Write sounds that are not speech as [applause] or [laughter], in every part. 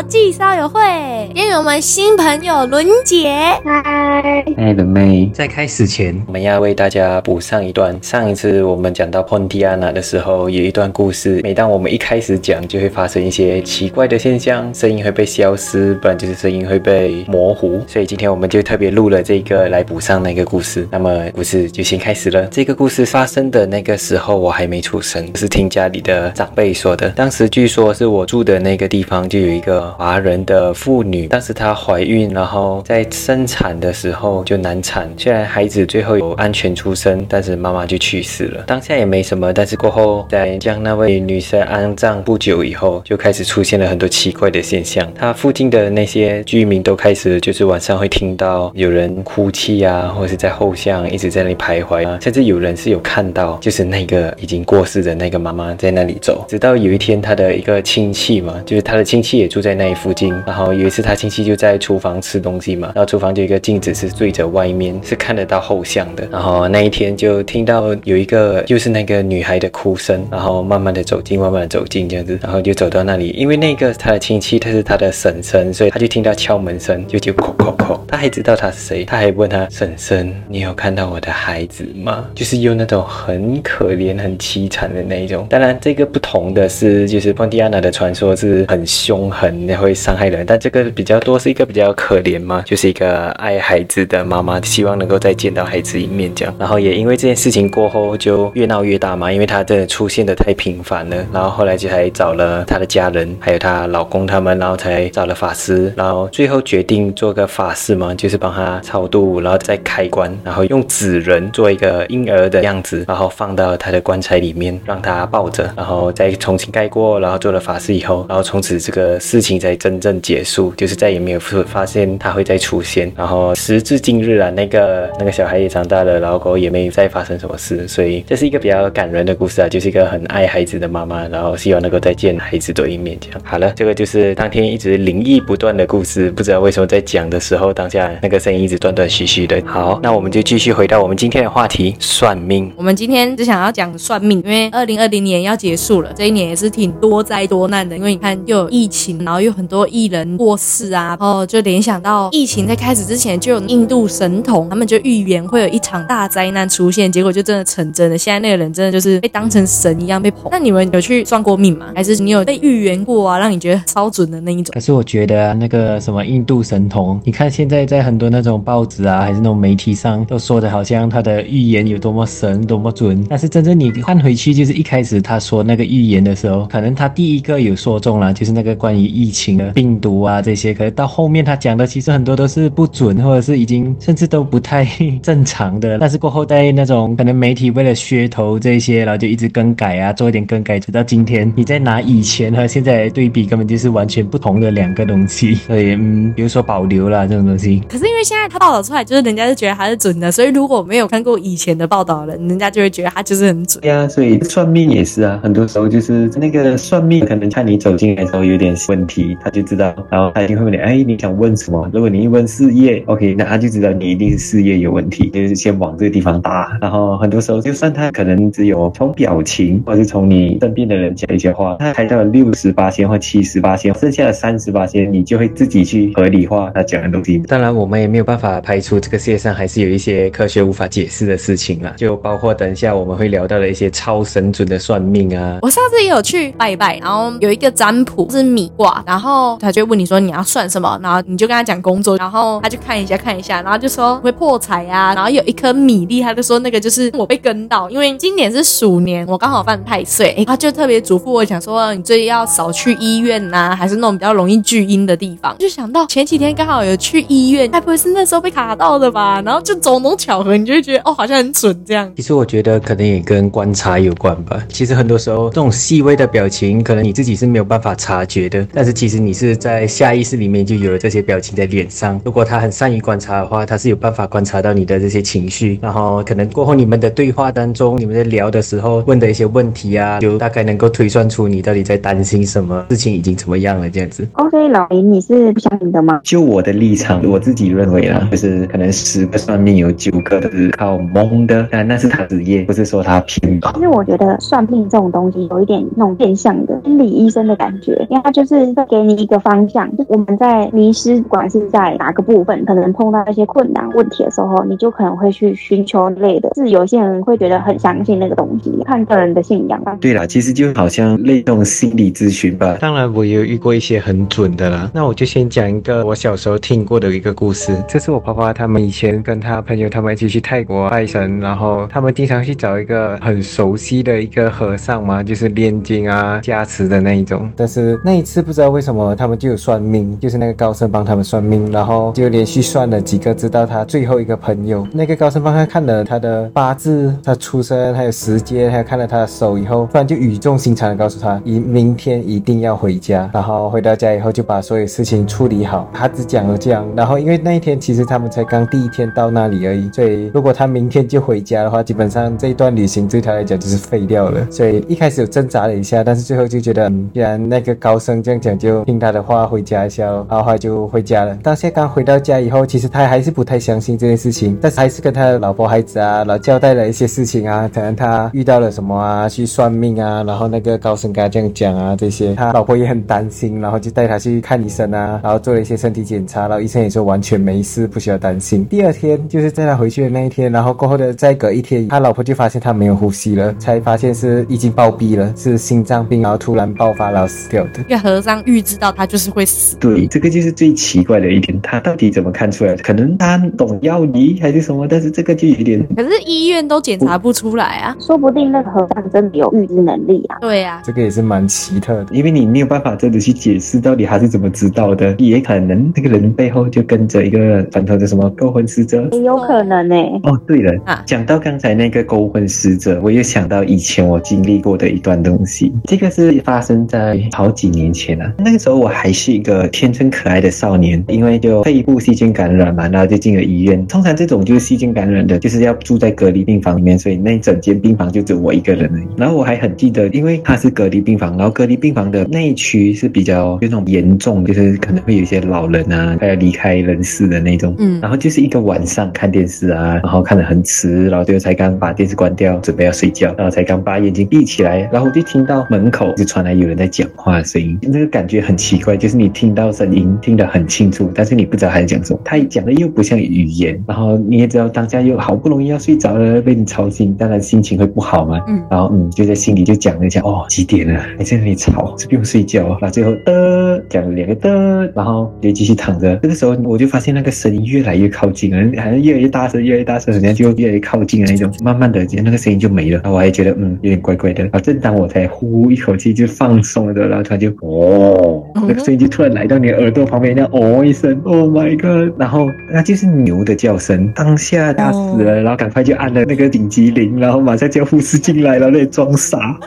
国际烧友会，今天有我们新朋友伦姐。嗨，爱的妹，在开始前，我们要为大家补上一段。上一次我们讲到 Pontiana 的时候，有一段故事。每当我们一开始讲，就会发生一些奇怪的现象，声音会被消失，不然就是声音会被模糊。所以今天我们就特别录了这个来补上那个故事。那么故事就先开始了。这个故事发生的那个时候，我还没出生，是听家里的长辈说的。当时据说是我住的那个地方就有一个华人的妇女，当时她怀孕，然后在生产的时候就难产，虽然孩子最后有安全出生，但是妈妈就去世了。当下也没什么，但是过后在将那位女生安葬不久以后，就开始出现了很多奇怪的现象。她附近的那些居民都开始就是晚上会听到有人哭泣啊，或者是在后巷一直在那里徘徊啊，甚至有人是有看到就是那个已经过世的那个妈妈在那里走。直到有一天，她的一个亲戚嘛，就是她的亲戚也住在那一附近，然后有一次他亲戚就在厨房吃东西嘛，然后厨房就一个镜子是对着外面，是看得到后巷的。然后那一天就听到有一个就是那个女孩的哭声，然后慢慢的走近，慢慢的走近这样子，然后就走到那里，因为那个她的亲戚他是她的婶婶，所以他就听到敲门声，就就叩叩叩，他还知道他是谁，他还问他婶婶，你有看到我的孩子吗？就是用那种很可怜、很凄惨的那一种。当然这个不同的是，就是 pon 蒂安娜的传说是很凶狠，会伤害人，但这个比较多是一个比较可怜嘛，就是一个爱孩子的妈妈，希望能够再见到孩子一面这样。然后也因为这件事情过后就越闹越大嘛，因为她真的出现的太频繁了。然后后来就还找了她的家人，还有她老公他们，然后才找了法师，然后最后决定做个法事嘛，就是帮她超度，然后再开棺，然后用纸人做一个婴儿的样子，然后放到她的棺材里面，让她抱着，然后再重新盖过，然后做了法事以后，然后从此这个事情才真正结束，就是再也没有发现他会再出现。然后时至今日啊，那个那个小孩也长大了，然后狗也没再发生什么事，所以这是一个比较感人的故事啊，就是一个很爱孩子的妈妈，然后希望能够再见孩子多一面这样。好了，这个就是当天一直灵异不断的故事，不知道为什么在讲的时候，当下那个声音一直断断续续的。好，那我们就继续回到我们今天的话题——算命。我们今天只想要讲算命，因为二零二零年要结束了，这一年也是挺多灾多难的，因为你看又有疫情，然后又很多艺人过世啊，哦，就联想到疫情在开始之前就有印度神童，他们就预言会有一场大灾难出现，结果就真的成真了。现在那个人真的就是被当成神一样被捧。那你们有去算过命吗？还是你有被预言过啊，让你觉得超准的那一种？可是我觉得，那个什么印度神童，你看现在在很多那种报纸啊，还是那种媒体上都说的好像他的预言有多么神、多么准，但是真正你看回去，就是一开始他说那个预言的时候，可能他第一个有说中了，就是那个关于疫疫情的病毒啊这些，可是到后面他讲的其实很多都是不准，或者是已经甚至都不太正常的。但是过后在那种可能媒体为了噱头这些，然后就一直更改啊，做一点更改，直到今天，你再拿以前和现在对比，根本就是完全不同的两个东西。所以嗯，比如说保留了这种东西。可是因为现在他报道出来，就是人家就觉得他是准的，所以如果没有看过以前的报道的人，家就会觉得他就是很准。对啊，所以算命也是啊，很多时候就是那个算命可能看你走进来的时候有点问题，他就知道，然后他一定会问你，哎，你想问什么？如果你一问事业，OK，那他就知道你一定是事业有问题，就是先往这个地方打。然后很多时候就算他可能只有从表情，或者是从你身边的人讲一些话，他开到六十八千或七十八千，剩下的三十八千，你就会自己去合理化他讲的东西。当然，我们也没有办法排除这个世界上还是有一些科学无法解释的事情啦，就包括等一下我们会聊到的一些超神准的算命啊。我上次也有去拜拜，然后有一个占卜是米卦，然后他就问你说你要算什么，然后你就跟他讲工作，然后他就看一下看一下，然后就说会破财啊，然后有一颗米粒，他就说那个就是我被跟到，因为今年是鼠年，我刚好犯太岁，[laughs] 他就特别嘱咐我讲说你最近要少去医院呐，还是那种比较容易聚阴的地方。就想到前几天刚好有去医院，该不会是那时候被卡到的吧？然后就种种巧合，你就会觉得哦，好像很准这样。其实我觉得可能也跟观察有关吧。其实很多时候这种细微的表情，可能你自己是没有办法察觉的，但是其实你是在下意识里面就有了这些表情在脸上。如果他很善于观察的话，他是有办法观察到你的这些情绪，然后可能过后你们的对话当中，你们在聊的时候问的一些问题啊，就大概能够推算出你到底在担心什么事情已经怎么样了这样子。OK，老林，你是不相信的吗？就我的立场，我自己认为啦，就是可能十个算命有九个都是靠蒙的，但那是他职业，不是说他偏其实我觉得算命这种东西有一点那种变相的心理医生的感觉，因为他就是会给你一个方向，就我们在迷失，不管是在哪个部分，可能碰到一些困难问题的时候，你就可能会去寻求类的。是有些人会觉得很相信那个东西，看个人的信仰。对啦，其实就好像类这种心理咨询吧。当然，我也有遇过一些很准的啦。那我就先讲一个我小时候听过的一个故事。这是我爸爸他们以前跟他朋友他们一起去泰国拜神，然后他们经常去找一个很熟悉的一个和尚嘛，就是炼金啊、加持的那一种。但是那一次不知道为为什么他们就有算命，就是那个高僧帮他们算命，然后就连续算了几个，直到他最后一个朋友，那个高僧帮他看了他的八字、他出生还有时间，还有看了他的手以后，突然就语重心长的告诉他，一明天一定要回家。然后回到家以后就把所有事情处理好。他只讲了这样，然后因为那一天其实他们才刚第一天到那里而已，所以如果他明天就回家的话，基本上这一段旅行对他来讲就是废掉了。所以一开始有挣扎了一下，但是最后就觉得，嗯，既然那个高僧这样讲，就听他的话回家一下，然后他就回家了。当现在刚回到家以后，其实他还是不太相信这件事情，但是还是跟他的老婆孩子啊，老交代了一些事情啊，可能他遇到了什么啊，去算命啊，然后那个高僧跟他这样讲啊，这些他老婆也很担心，然后就带他去看医生啊，然后做了一些身体检查，然后医生也说完全没事，不需要担心。第二天就是在他回去的那一天，然后过后的再隔一天，他老婆就发现他没有呼吸了，才发现是已经暴毙了，是心脏病，然后突然爆发然死掉的。那个和尚预知到他就是会死，对，这个就是最奇怪的一点，他到底怎么看出来的？可能他懂药理还是什么，但是这个就有点可是医院都检查不出来啊。说不定那个和尚真的有预知能力啊。对啊，这个也是蛮奇特的。因为你没有办法真的去解释到底他是怎么知道的，也可能那个人背后就跟着一个传统的什么勾魂使者。也有可能呢、哦，对了，啊讲到刚才那个勾魂使者，我又想到以前我经历过的一段东西。这个是发生在好几年前了、那个时候我还是一个天真可爱的少年，因为就肺部细菌感染嘛，然后就进了医院。通常这种就是细菌感染的，就是要住在隔离病房里面，所以那整间病房就只有我一个人而已。然后我还很记得，因为它是隔离病房，然后隔离病房的那一区是比较有那种严重，就是可能会有一些老人啊，快要离开人世的那种。嗯然后就是一个晚上看电视啊，然后看得很迟，然后最后才刚把电视关掉，准备要睡觉，然后才刚把眼睛闭起来，然后我就听到门口就传来有人在讲话的声音，那个感觉很奇怪，就是你听到声音听得很清楚，但是你不知道他在讲什么，他讲的又不像语言，然后你也知道当下又好不容易要睡着了，被你吵醒，当然心情会不好嘛。嗯然后嗯，就在心里就讲了一下，哦，几点了？还在那里吵，是不用睡觉。然后最后的讲了两个的，然后就继续躺着。这个时候我就发现那个声音越来越靠近了，好像越来越大声，越来越大声，好像就越来越靠近了那种。慢慢的，那个声音就没了。然后我还觉得嗯，有点怪怪的。然后正当我才呼一口气就放松了的，然后突然就哦，那个声音就突然来到你耳朵旁边，那哦一声，Oh my god！然后那就是牛的叫声。当下他死了，然后赶快就按了那个紧急铃，然后马上叫护士进来，了那装傻。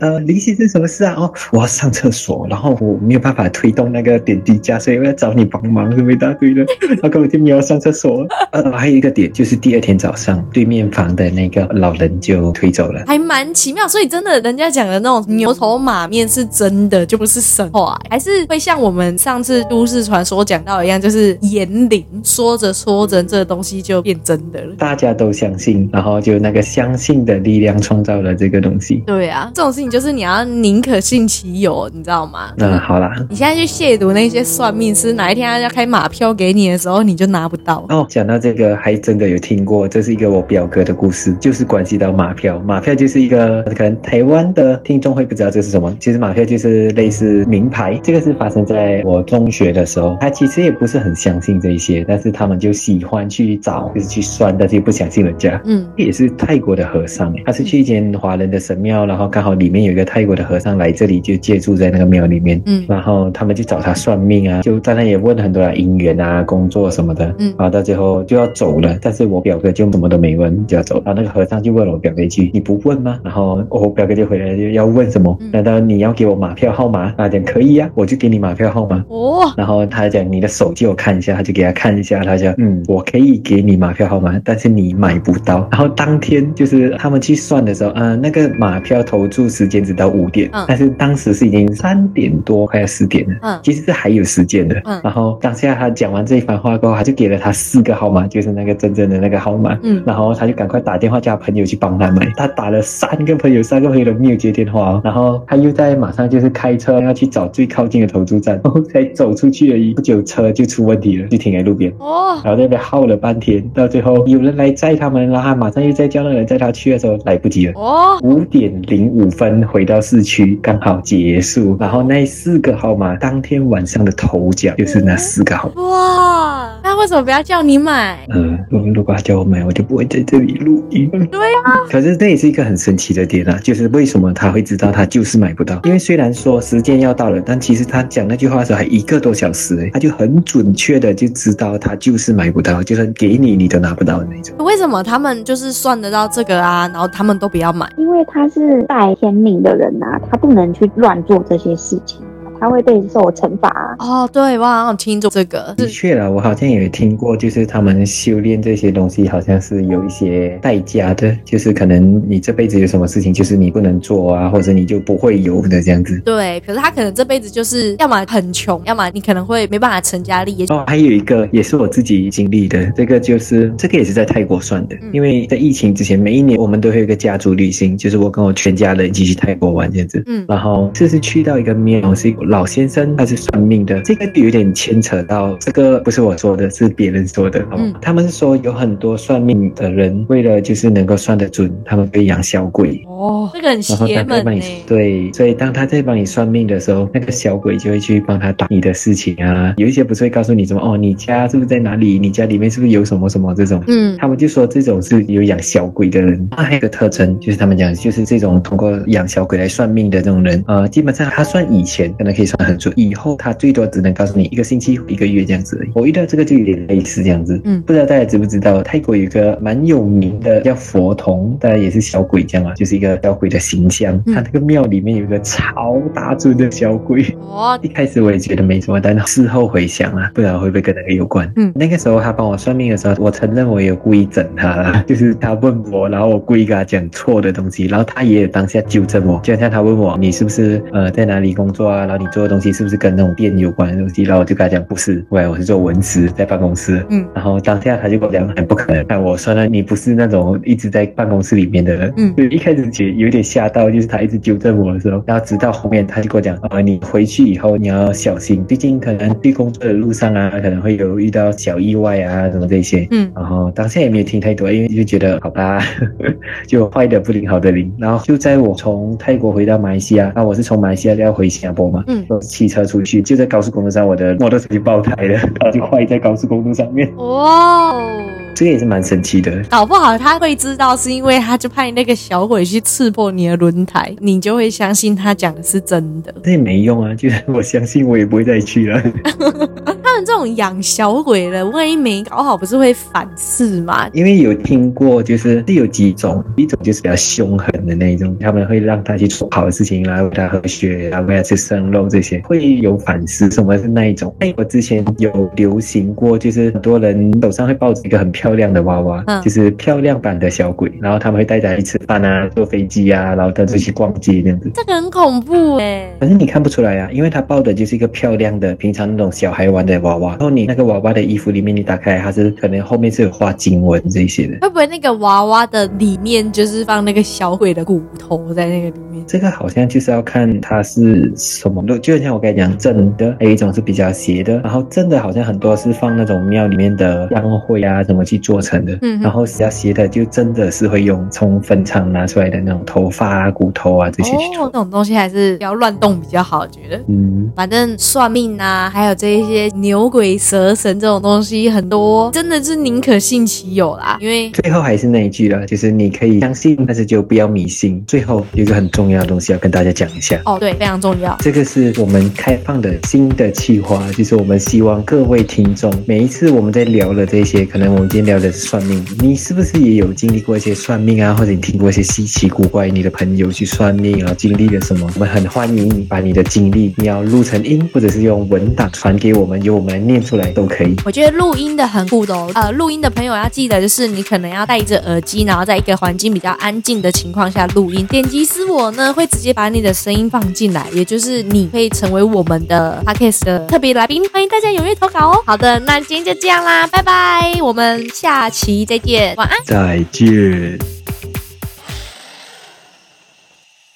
呃，林先生，什么事啊？哦，我要上厕所，然后我没有办法推动那个点滴架，所以我要找你帮忙，什么一大堆的。然后根本就没有上厕所。呃，还有一个点就是第二天早上，对面房的那个老人就推走了。还蛮奇妙。所以真的，人家讲的那种牛头马面是真的，就不是神话，还是会像我们上次都市传说讲到一样，就是言灵说着说着，这个东西就变真的了。大家都相信，然后就那个相信的力量创造了这个东西。对啊，这种事情就是你要宁可信其有，你知道吗？那好啦，你现在去亵渎那些算命师，哪一天他要开马票给你的时候，你就拿不到。哦，讲到这个，还真的有听过，这是一个我表哥的故事，就是关系到马票。马票就是一个可能台湾的听众会不知道这是什么，其实马票就是类似名牌。这个是发生在我中学的时候，他其实也不是很相信这一些，但是他们就喜欢去找，就是去算，但是又不相信人家。嗯，也是泰国的和尚，他是去一间华人的神庙，然后刚好里面有一个泰国的和尚来这里就借住在那个庙里面，嗯然后他们去找他算命啊，就在那也问很多啊姻缘啊、工作什么的，嗯然后到最后就要走了，但是我表哥就什么都没问就要走，然后那个和尚就问了我表哥一句：“你不问吗？”然后我表哥就回来就要问什么嗯？难道你要给我马票号码？他讲可以呀、我就给你马票号码。哦，然后他讲你的手借我看一下，他就给他看一下，他讲嗯，我可以给你马票号码，但是你买不到。然后当天就是他们去算的时候，嗯、那个马票投注时间只到五点，嗯但是当时是已经三点多快要四点点了。嗯其实是还有时间的。嗯然后当下他讲完这一番话过后，他就给了他四个号码，就是那个真正的那个号码。嗯然后他就赶快打电话叫他朋友去帮他买。他打了三个朋友，三个朋友都没有接电话、哦。然后他又在马上就是开车要去找最靠近的投注站，[laughs] 然后才走出去而已，不久车就出问题了，就停在路边。哦，然后在那边耗了半天，到最后有人来载他们，然后他马上又再叫那个人载他去的时候来不及了。哦，五点零五分回到市区，刚好结束。然后那四个号码，当天晚上的头奖就是那四个号码。哇，那为什么不要叫你买？嗯，如如果他叫我买，我就不会在这里录音。对啊，可是这也是一个很神奇的点啊，就是为什么他会知道他就是买不到？因为虽然说时间要到了，但其实他讲那句话的时候还一个多小时诶，他就很准确的就知道他就是买不到，就算给你你都拿不到的那种。为什么他们就是算得到这个啊？然后他们都不要买？因为他是带天命的人呐、他不能去乱做这些事情，他会被受惩罚、啊。哦，对，我好像有听过这个，的确了，我好像也听过，就是他们修炼这些东西，好像是有一些代价的，就是可能你这辈子有什么事情，就是你不能做啊，或者你就不会有的这样子。对，可是他可能这辈子就是要么很穷，要么你可能会没办法成家立业。哦，还有一个也是我自己经历的，这个就是这个也是在泰国算的，嗯因为在疫情之前，每一年我们都会有一个家族旅行，就是我跟我全家人一起去泰国玩这样子。嗯然后这是去到一个庙，是一个老先生，他是算命的，这个就有点牵扯到这个不是我说的，是别人说的。哦嗯他们说有很多算命的人，为了就是能够算得准，他们会养小鬼。哦，这个很然后邪门呢、他在帮你对，所以当他在帮你算命的时候，那个小鬼就会去帮他打你的事情啊。有一些不是会告诉你什么哦，你家是不是在哪里？你家里面是不是有什么什么这种？嗯，他们就说这种是有养小鬼的人，那还有一个特征就是他们讲就是这种通过养小鬼来算命的这种人，呃，基本上他算以前可能可以算很准，以后他最多只能告诉你一个星期、一个月这样子而已。我遇到这个就有点类似这样子，嗯。不知道大家知不知道，泰国有一个蛮有名的叫佛童，当然也是小鬼这样啊，就是一个小鬼的形象。嗯。他那个庙里面有一个超大尊的小鬼，哦，一开始我也觉得没什么，但事后回想啊，不知道会不会跟那个有关。嗯。那个时候他帮我算命的时候，我承认我有故意整他啦，[laughs] 就是他问我，然后我故意跟他讲错的东西，然后他也有当下纠正我，就好像他问我你是不是呃在哪里工作啊，然后你做的东西是不是跟那种店有关的东西，然后我就跟他讲不是，喂，我是做文职，在办公室。嗯然后当下他就跟我讲很不可能，但我说呢，你不是那种一直在办公室里面的人。嗯就一开始有点吓到，就是他一直纠正我的时候，然后直到后面他就跟我讲，啊，你回去以后你要小心，毕竟可能去工作的路上啊，可能会有遇到小意外啊，什么这些。嗯然后当下也没有听太多，因为就觉得好吧，[laughs] 就坏的不灵，好的灵。然后就在我从泰国回到马来西亚，那我是从马来西亚要回新加坡嘛，嗯我骑车出去，就在高速公路上，我的摩托车就爆胎了，[laughs] 它就坏在高速公路上面，哇哦。这个也是蛮神奇的。搞不好他会知道，是因为他就派那个小鬼去刺破你的轮胎，你就会相信他讲的是真的。那也没用啊，就是我相信我也不会再去了。[laughs] 他们这种养小鬼的，万一没搞好，不是会反噬吗？因为有听过，就是是有几种，一种就是比较凶狠的那一种，他们会让他去做好的事情啦，喂他喝血啊，喂他吃生肉这些，会有反噬。什么是那一种？哎，我之前有流行过，就是很多人手上会抱着一个很漂亮的娃娃，嗯就是漂亮版的小鬼，然后他们会带他去吃饭啊，坐飞机啊，然后带他去逛街这样子。这个很恐怖哎、可是你看不出来啊，因为他抱的就是一个漂亮的，平常那种小孩玩的娃娃。然后你那个娃娃的衣服里面，你打开，它是可能后面是有画经文这些的。会不会那个娃娃的里面就是放那个小鬼的骨头在那个里面？这个好像就是要看它是什么的，就像我刚才讲正的，还有一种是比较邪的。然后正的好像很多是放那种庙里面的香灰啊，什么去做成的。嗯然后比较邪的就真的是会用从坟场拿出来的那种头发啊、骨头啊这些去做。哦，这种东西还是不要乱动比较好，我觉得。嗯，反正算命啊，还有这一些牛鬼蛇神这种东西，很多真的是宁可信其有啦。因为最后还是那一句了，就是你可以相信，但是就不要迷信。最后有一个很重要的东西要跟大家讲一下。哦，对，非常重要。这个是我们开放的新的计划，就是我们希望各位听众，每一次我们在聊的这些，可能我们今天聊的是算命，你是不是也有经历过一些算命啊，或者你听过一些稀奇古怪，你的朋友去算命啊，经历了什么？我们很欢迎你把你的经历，你要录成音，或者是用文档传给我们，由我们们来念出来都可以。我觉得录音的很酷的哦。呃，录音的朋友要记得，就是你可能要戴着耳机，然后在一个环境比较安静的情况下录音。点击私我呢，会直接把你的声音放进来，也就是你可以成为我们的 [laughs] podcast 的特别来宾。欢迎大家踊跃投稿哦。好的，那今天就这样啦，拜拜，我们下期再见，晚安。再见。